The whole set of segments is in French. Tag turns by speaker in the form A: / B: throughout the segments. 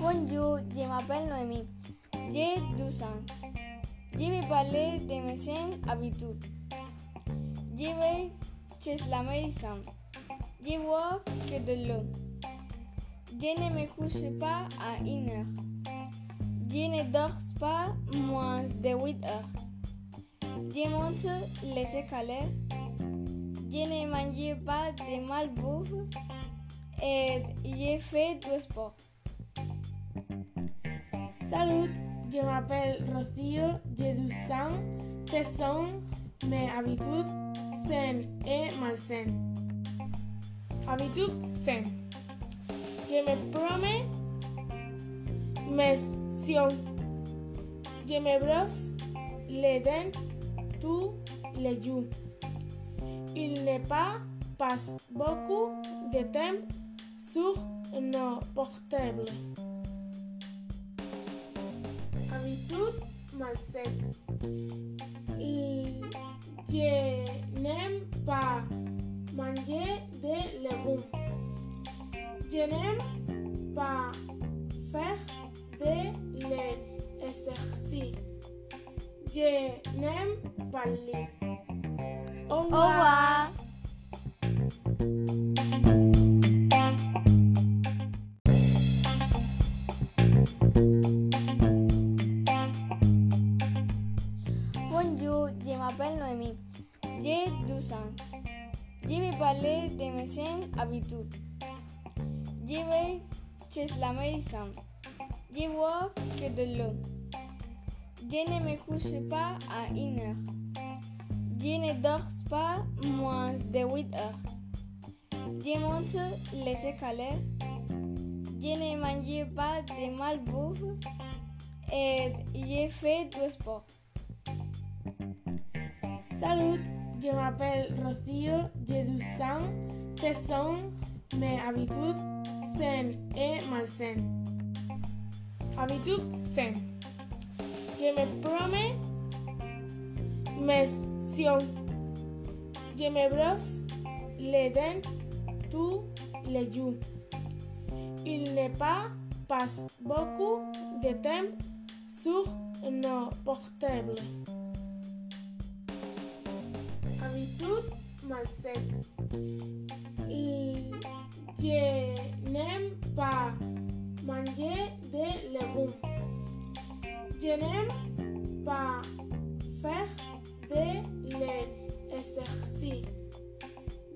A: Bonjour, je m'appelle Noémie. J'ai 12 ans. Je vais parler de mes cinq habitudes. Je vais chez la médecine. Je bois que de l'eau. Je ne me couche pas à une heure. Je ne dors pas moins de 8 heures. Je monte les escaliers. Je ne mange pas de malbouffe et je fais du sport.
B: Salut, je m'appelle Rocío, j'ai 12 ans. Quelles sont mes habitudes saines et malsaines? Habitudes saines. Je me promets mes. Je me brosse les dents tous les jours. Il n'est pas passe beaucoup de temps sur nos portables. Habitude malsaine. Je n'aime pas manger des légumes. Je n'aime pas faire de l'exercice. Je n'aime pas lire. Au.
A: Bonjour, je m'appelle Noémie. J'ai 12 ans. Je vais parler de mes cinq habitudes. Je vais chez la médecine. Je bois que de l'eau. Je ne me couche pas à une heure. Je ne dors pas moins de 8 heures. Je monte les escaliers. Je ne mange pas de malbouffe et je fais du sport.
B: Salut, je m'appelle Rocío, j'ai 12 ans. Quelles sont mes habitudes saines et malsaines? Habitudes saines. Je me promets mes sions. Je me brosse les dents tous les jours. Il pas passe beaucoup de temps sur nos portables. Habitude malsaine. Je n'aime pas manger des légumes. Je n'aime pas faire de l'exercice.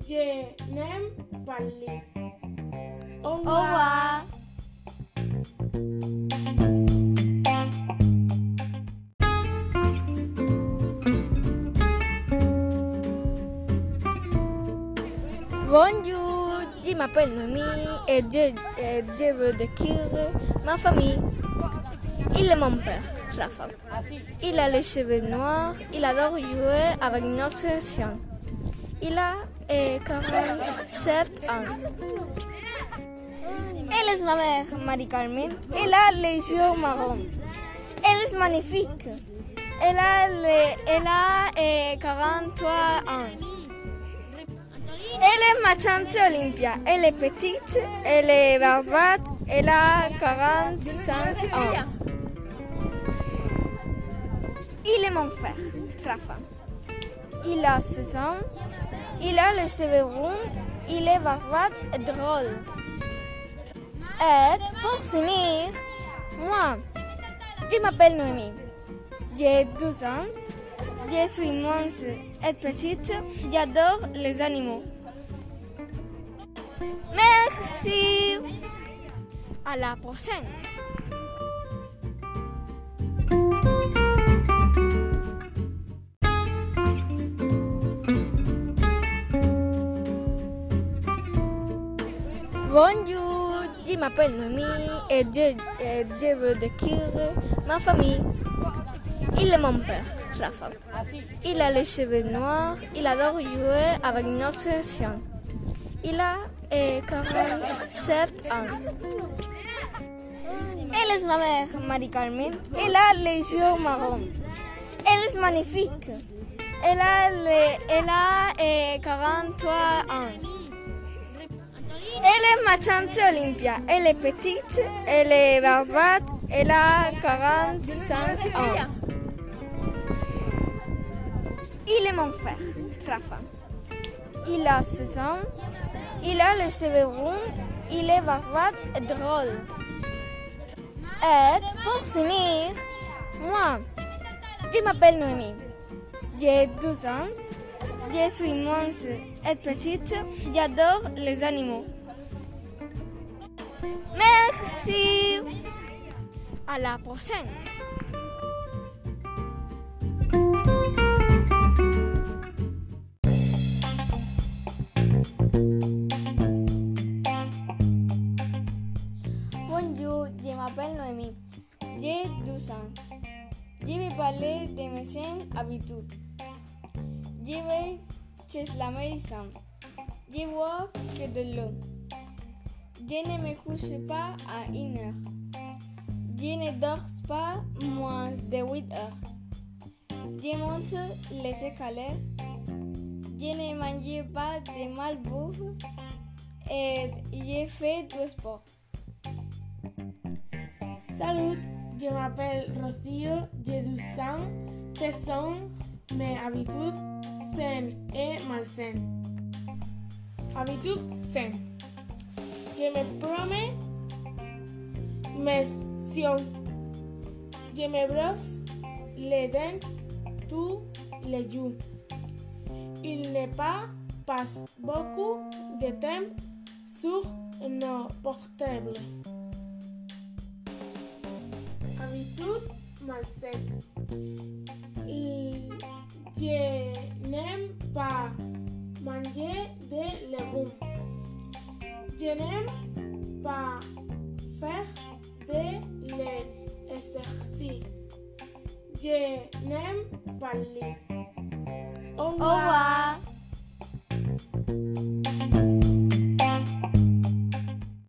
B: Je n'aime pas lire. Au
A: revoir. Bonjour, je m'appelle Noémie et je, et je veux décrire ma famille. Il est mon père, Rafa. Il a les cheveux noirs, il adore jouer avec notre chien. Il a eh, 47 ans. Elle est ma mère, Marie-Carmen. Elle a les yeux marrons. Elle est magnifique. Elle a, elle a eh, 43 ans. Elle est ma tante Olympia. Elle est petite, elle est barbate, elle a 45 ans. Il est mon frère, Rafa. Il a 16 ans, il a les cheveux ronds, il est barbate et drôle. Et pour finir, moi, je m'appelle Noémie. J'ai 12 ans, je suis mince et petite, j'adore les animaux. Merci. À la prochaine. Je m'appelle Noémie et je, et je veux décrire ma famille. Il est mon père, Rafa. Il a les cheveux noirs, il adore jouer avec notre chien. Il a eh, 47 ans. Elle est ma mère, Marie-Carmen. Elle a les yeux marrons. Elle est magnifique. Elle a, elle a eh, 43 ans. Elle est ma tante Olympia. Elle est petite, elle est barbate, elle a 45 ans. Il est mon frère, Rafa. Il a 16 ans, il a les cheveux ronds, il est barbate et drôle. Et pour finir, moi, je m'appelle Noémie. J'ai 12 ans, je suis immense et petite, j'adore les animaux. Merci. À la prochaine. Bonjour, je m'appelle Noémie. J'ai 12 ans. Je vais parler de mes habitudes. Je vais chez la médecin. Je bois que de l'eau. Je ne me couche pas à une heure. Je ne dors pas moins de 8 heures. Je monte les escaliers. Je ne mange pas de malbouffe et je fais du sport.
B: Salut, je m'appelle Rocío, j'ai 12 ans. Quelles sont mes habitudes saines et malsaines? Habitudes saines. Je me promets mes sions. Je me brosse les dents tous les jours. Il pas passe beaucoup de temps sur nos portables. Habitude malsaine. Je n'aime pas manger des légumes. Je n'aime pas faire de l'exercice. Je n'aime pas lire. Au
A: Au revoir.